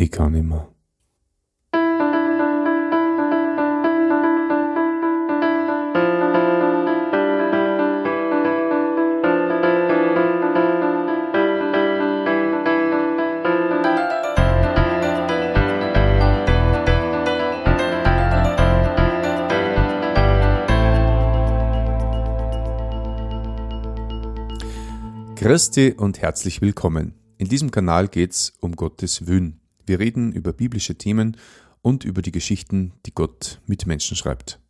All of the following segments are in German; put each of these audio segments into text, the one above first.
Ich kann mehr. Christi und herzlich willkommen. In diesem Kanal geht es um Gottes Wün. Wir reden über biblische Themen und über die Geschichten, die Gott mit Menschen schreibt.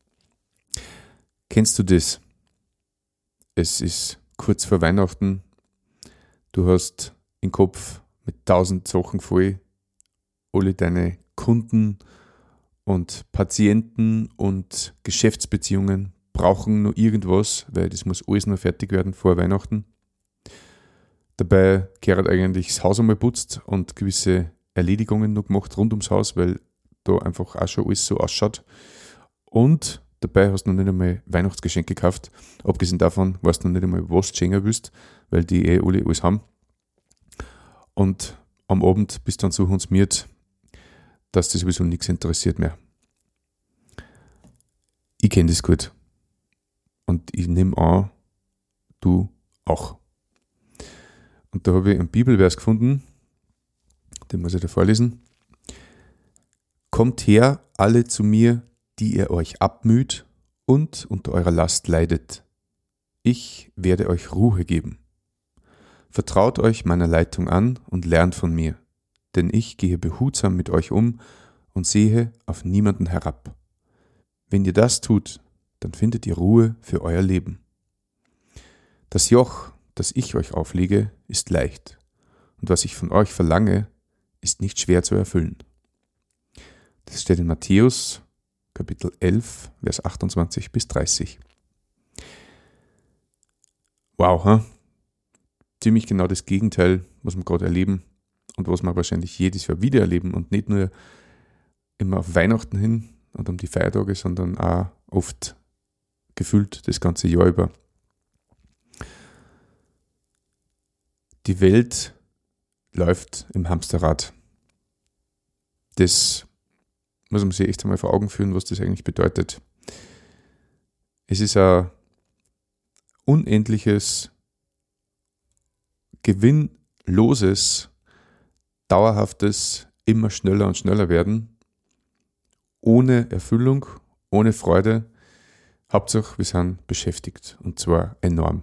Kennst du das? Es ist kurz vor Weihnachten. Du hast den Kopf mit tausend Sachen voll. Alle deine Kunden und Patienten und Geschäftsbeziehungen brauchen nur irgendwas, weil das muss alles nur fertig werden vor Weihnachten. Dabei gehört eigentlich das Haus einmal putzt und gewisse Erledigungen noch gemacht rund ums Haus, weil da einfach auch schon alles so ausschaut. Und dabei hast du noch nicht einmal Weihnachtsgeschenke gekauft. Abgesehen davon weißt du noch nicht einmal, was du schenken willst, weil die eh alle alles haben. Und am Abend bist du dann so hundsmiert, dass dich sowieso nichts interessiert mehr. Ich kenne das gut. Und ich nehme an, du auch. Und da habe ich einen Bibelvers gefunden, den muss ich da vorlesen. Kommt her, alle zu mir, die ihr euch abmüht und unter eurer Last leidet. Ich werde euch Ruhe geben. Vertraut euch meiner Leitung an und lernt von mir, denn ich gehe behutsam mit euch um und sehe auf niemanden herab. Wenn ihr das tut, dann findet ihr Ruhe für euer Leben. Das Joch, das ich euch auflege, ist leicht, und was ich von euch verlange, ist nicht schwer zu erfüllen. Das steht in Matthäus Kapitel 11, Vers 28 bis 30. Wow, huh? ziemlich genau das Gegenteil, was wir gerade erleben und was wir wahrscheinlich jedes Jahr wieder erleben und nicht nur immer auf Weihnachten hin und um die Feiertage, sondern auch oft gefühlt das ganze Jahr über. die Welt läuft im Hamsterrad. Das muss man sich echt einmal vor Augen führen, was das eigentlich bedeutet. Es ist ein unendliches, gewinnloses, dauerhaftes, immer schneller und schneller werden, ohne Erfüllung, ohne Freude. Hauptsache, wir sind beschäftigt und zwar enorm.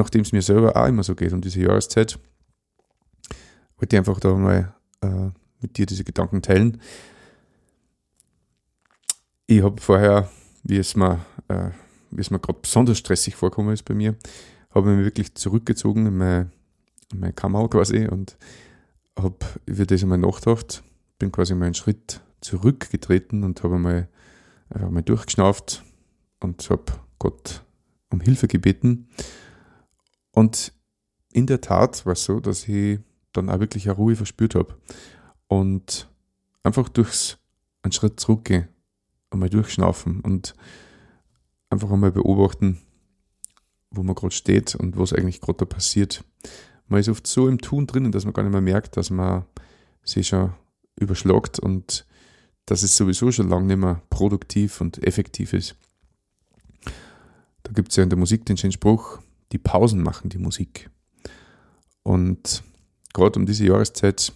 nachdem es mir selber auch immer so geht um diese Jahreszeit, wollte einfach da mal äh, mit dir diese Gedanken teilen. Ich habe vorher, wie es mir, äh, wie es mir gerade besonders stressig vorkommen ist bei mir, habe ich mich wirklich zurückgezogen in meine, in meine Kammer quasi und habe über das einmal nachgedacht, bin quasi mal einen Schritt zurückgetreten und habe einmal, einfach mal durchgeschnauft und habe Gott um Hilfe gebeten und in der Tat war es so, dass ich dann auch wirklich eine Ruhe verspürt habe. Und einfach durchs einen Schritt zurückgehen, einmal durchschnaufen und einfach einmal beobachten, wo man gerade steht und was eigentlich gerade da passiert. Man ist oft so im Tun drinnen, dass man gar nicht mehr merkt, dass man sich schon überschlagt und dass es sowieso schon lange nicht mehr produktiv und effektiv ist. Da gibt es ja in der Musik den schönen Spruch, die Pausen machen die Musik. Und gerade um diese Jahreszeit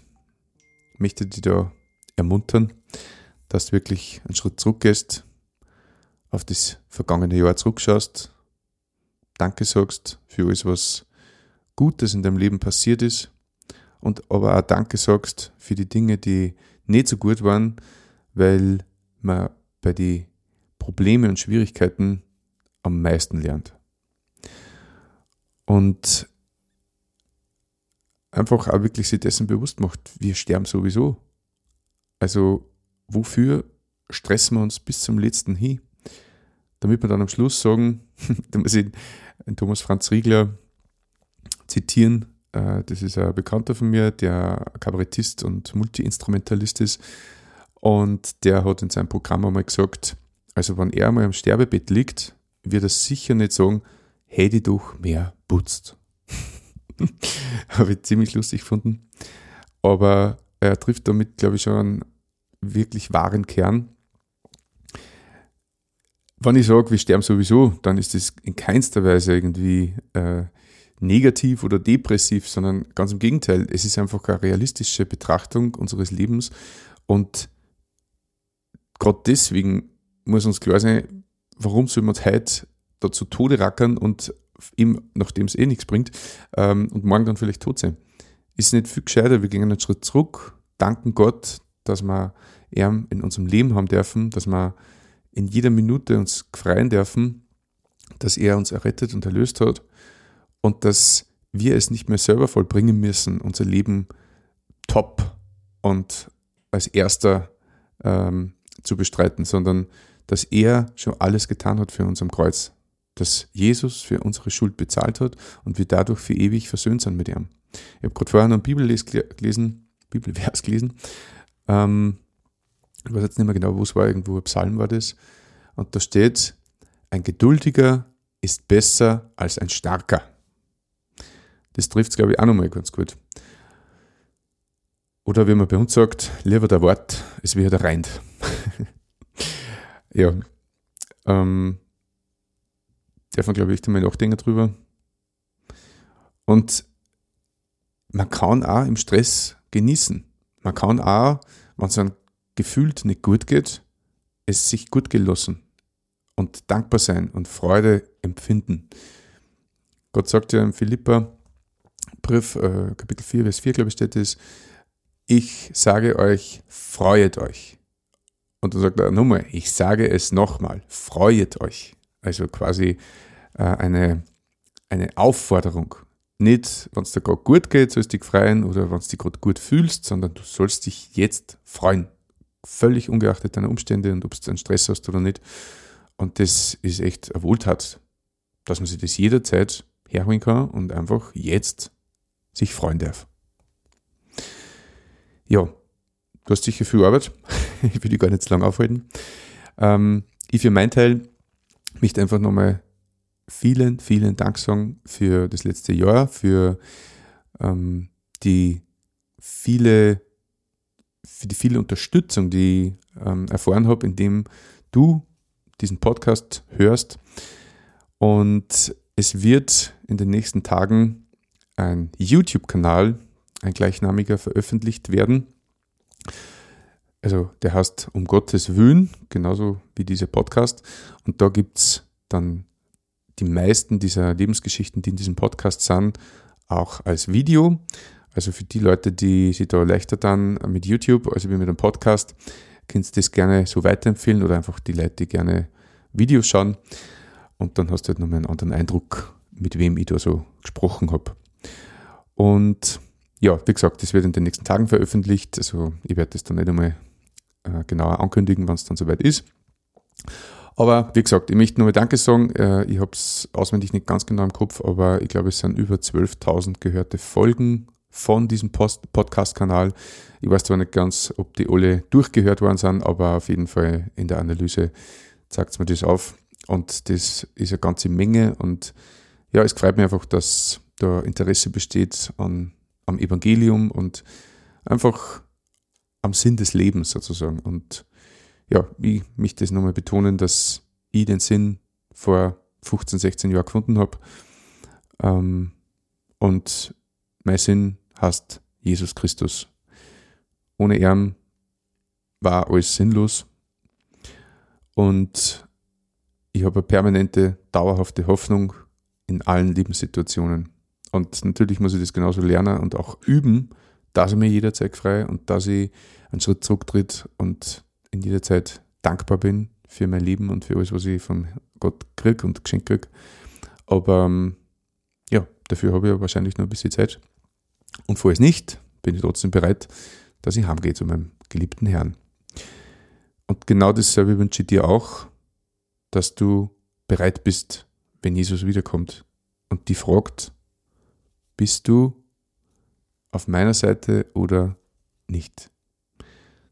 möchte ich dich da ermuntern, dass du wirklich einen Schritt zurückgehst, auf das vergangene Jahr zurückschaust, Danke sagst für alles, was Gutes in deinem Leben passiert ist und aber auch Danke sagst für die Dinge, die nicht so gut waren, weil man bei den Problemen und Schwierigkeiten am meisten lernt. Und einfach auch wirklich sich dessen bewusst macht, wir sterben sowieso. Also wofür stressen wir uns bis zum letzten hin? Damit wir dann am Schluss sagen, da muss ich Thomas Franz Riegler zitieren, äh, das ist ein Bekannter von mir, der Kabarettist und Multiinstrumentalist ist. Und der hat in seinem Programm einmal gesagt, also wenn er einmal am Sterbebett liegt, wird er sicher nicht sagen, hätte doch mehr putzt. Habe ich ziemlich lustig gefunden. Aber er trifft damit, glaube ich, schon einen wirklich wahren Kern. Wenn ich sage, wir sterben sowieso, dann ist das in keinster Weise irgendwie äh, negativ oder depressiv, sondern ganz im Gegenteil. Es ist einfach eine realistische Betrachtung unseres Lebens und gerade deswegen muss uns klar sein, warum soll man heute da zu Tode rackern und ihm, nachdem es eh nichts bringt, ähm, und morgen dann vielleicht tot sein. Ist nicht viel gescheiter, wir gehen einen Schritt zurück, danken Gott, dass wir ihn in unserem Leben haben dürfen, dass wir in jeder Minute uns freien dürfen, dass er uns errettet und erlöst hat und dass wir es nicht mehr selber vollbringen müssen, unser Leben top und als erster ähm, zu bestreiten, sondern dass er schon alles getan hat für uns am Kreuz. Dass Jesus für unsere Schuld bezahlt hat und wir dadurch für ewig versöhnt sind mit ihm. Ich habe gerade vorher noch einen Bibelvers gelesen, Bibelvers gelesen. Ähm, ich weiß jetzt nicht mehr genau, wo es war, irgendwo ein Psalm war das. Und da steht, ein Geduldiger ist besser als ein Starker. Das trifft es, glaube ich, auch nochmal ganz gut. Oder wie man bei uns sagt, lieber der Wort, es wird der Reind. ja. Ähm, darf man, glaube ich, einmal nachdenken drüber. Und man kann auch im Stress genießen. Man kann auch, wenn es einem gefühlt nicht gut geht, es sich gut gelassen und dankbar sein und Freude empfinden. Gott sagt ja im Philippa Brief, äh, Kapitel 4, Vers 4, glaube ich, steht es, ich sage euch, freuet euch. Und dann sagt er nochmal, ich sage es nochmal, freuet euch. Also quasi äh, eine, eine Aufforderung. Nicht, wenn es dir gerade gut geht, sollst du dich freuen oder wenn du dich gerade gut fühlst, sondern du sollst dich jetzt freuen. Völlig ungeachtet deiner Umstände und ob du einen Stress hast oder nicht. Und das ist echt eine Wohltat, dass man sich das jederzeit herholen kann und einfach jetzt sich freuen darf. Ja, du hast sicher viel Arbeit. ich will dich gar nicht zu lange aufhalten. Ähm, ich für meinen Teil möchte einfach nochmal vielen, vielen Dank sagen für das letzte Jahr, für ähm, die viele, für die viele Unterstützung, die ich ähm, erfahren habe, indem du diesen Podcast hörst. Und es wird in den nächsten Tagen ein YouTube-Kanal, ein gleichnamiger, veröffentlicht werden. Also der heißt Um Gottes Willen, genauso wie dieser Podcast. Und da gibt es dann die meisten dieser Lebensgeschichten, die in diesem Podcast sind, auch als Video. Also für die Leute, die sich da leichter dann mit YouTube, also wie mit einem Podcast, kannst du das gerne so weiterempfehlen oder einfach die Leute, die gerne Videos schauen. Und dann hast du halt nochmal einen anderen Eindruck, mit wem ich da so gesprochen habe. Und ja, wie gesagt, das wird in den nächsten Tagen veröffentlicht. Also ich werde das dann nicht einmal äh, genauer ankündigen, wann es dann soweit ist. Aber wie gesagt, ich möchte nur Danke sagen. Äh, ich habe es auswendig nicht ganz genau im Kopf, aber ich glaube, es sind über 12.000 gehörte Folgen von diesem Podcast-Kanal. Ich weiß zwar nicht ganz, ob die alle durchgehört worden sind, aber auf jeden Fall in der Analyse zeigt es mir das auf. Und das ist eine ganze Menge. Und ja, es freut mich einfach, dass da Interesse besteht an, am Evangelium und einfach am Sinn des Lebens sozusagen. Und ja, ich möchte das nochmal betonen, dass ich den Sinn vor 15, 16 Jahren gefunden habe. Ähm, und mein Sinn heißt Jesus Christus. Ohne ihn war alles sinnlos. Und ich habe eine permanente, dauerhafte Hoffnung in allen Lebenssituationen. Und natürlich muss ich das genauso lernen und auch üben, dass ich mir jederzeit frei und dass ich einen Schritt zurücktritt und in jeder Zeit dankbar bin für mein Leben und für alles, was ich von Gott kriege und geschenkt kriege. Aber ähm, ja, dafür habe ich wahrscheinlich noch ein bisschen Zeit. Und falls nicht, bin ich trotzdem bereit, dass ich heimgehe zu meinem geliebten Herrn. Und genau dasselbe wünsche ich dir auch, dass du bereit bist, wenn Jesus wiederkommt und die fragt, bist du auf meiner Seite oder nicht?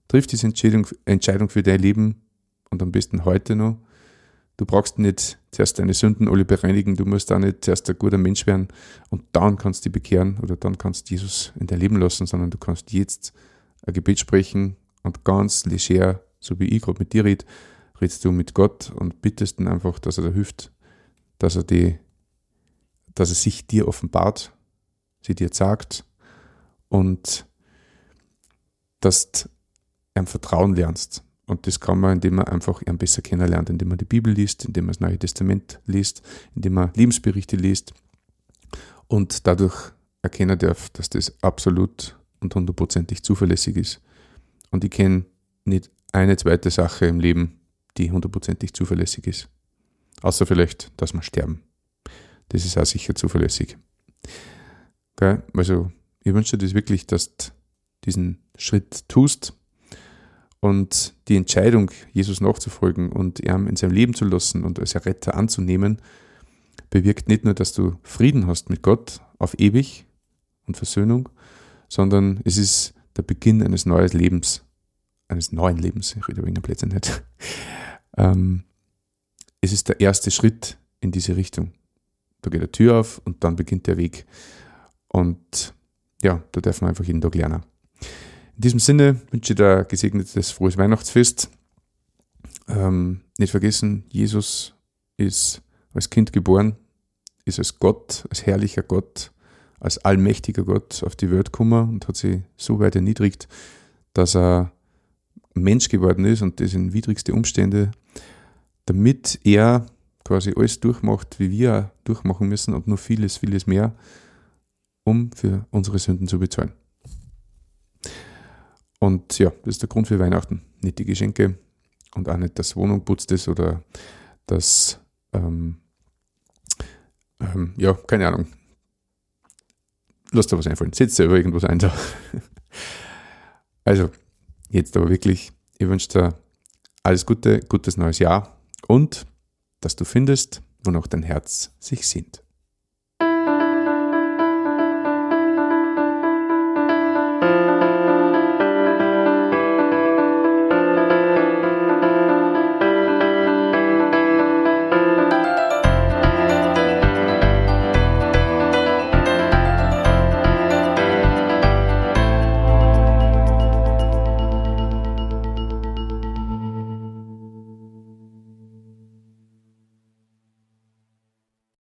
Triff diese Entscheidung, Entscheidung für dein Leben und am besten heute noch. Du brauchst nicht zuerst deine Sünden alle bereinigen, du musst auch nicht zuerst ein guter Mensch werden und dann kannst du dich bekehren oder dann kannst du Jesus in dein Leben lassen, sondern du kannst jetzt ein Gebet sprechen und ganz leger, so wie ich gerade mit dir rede, redest du mit Gott und bittest ihn einfach, dass er dir hilft, dass er, die, dass er sich dir offenbart, sie dir sagt und dass du ihm Vertrauen lernst. Und das kann man, indem man einfach ihn besser kennenlernt, indem man die Bibel liest, indem man das Neue Testament liest, indem man Lebensberichte liest und dadurch erkennen darf, dass das absolut und hundertprozentig zuverlässig ist. Und ich kenne nicht eine zweite Sache im Leben, die hundertprozentig zuverlässig ist. Außer vielleicht, dass wir sterben. Das ist auch sicher zuverlässig. Okay? Also, ich wünsche dir das wirklich, dass du diesen Schritt tust und die Entscheidung, Jesus nachzufolgen und ihm in seinem Leben zu lassen und als Retter anzunehmen, bewirkt nicht nur, dass du Frieden hast mit Gott auf ewig und Versöhnung, sondern es ist der Beginn eines neuen Lebens, eines neuen Lebens, ich rede wegen der Plätze nicht. Ähm, es ist der erste Schritt in diese Richtung. Da geht eine Tür auf und dann beginnt der Weg. Und ja, da dürfen wir einfach jeden Tag lernen. In diesem Sinne wünsche ich dir ein gesegnetes, frohes Weihnachtsfest. Ähm, nicht vergessen, Jesus ist als Kind geboren, ist als Gott, als herrlicher Gott, als allmächtiger Gott auf die Welt gekommen und hat sich so weit erniedrigt, dass er Mensch geworden ist und das in widrigste Umstände, damit er quasi alles durchmacht, wie wir durchmachen müssen und noch vieles, vieles mehr, um für unsere Sünden zu bezahlen. Und ja, das ist der Grund für Weihnachten. Nicht die Geschenke und auch nicht, dass Wohnung putzt ist oder dass, ähm, ähm, ja, keine Ahnung, lass dir was einfallen. Setz selber irgendwas ein. Also, jetzt aber wirklich, ich wünsche dir alles Gute, gutes neues Jahr und dass du findest, wonach dein Herz sich sehnt.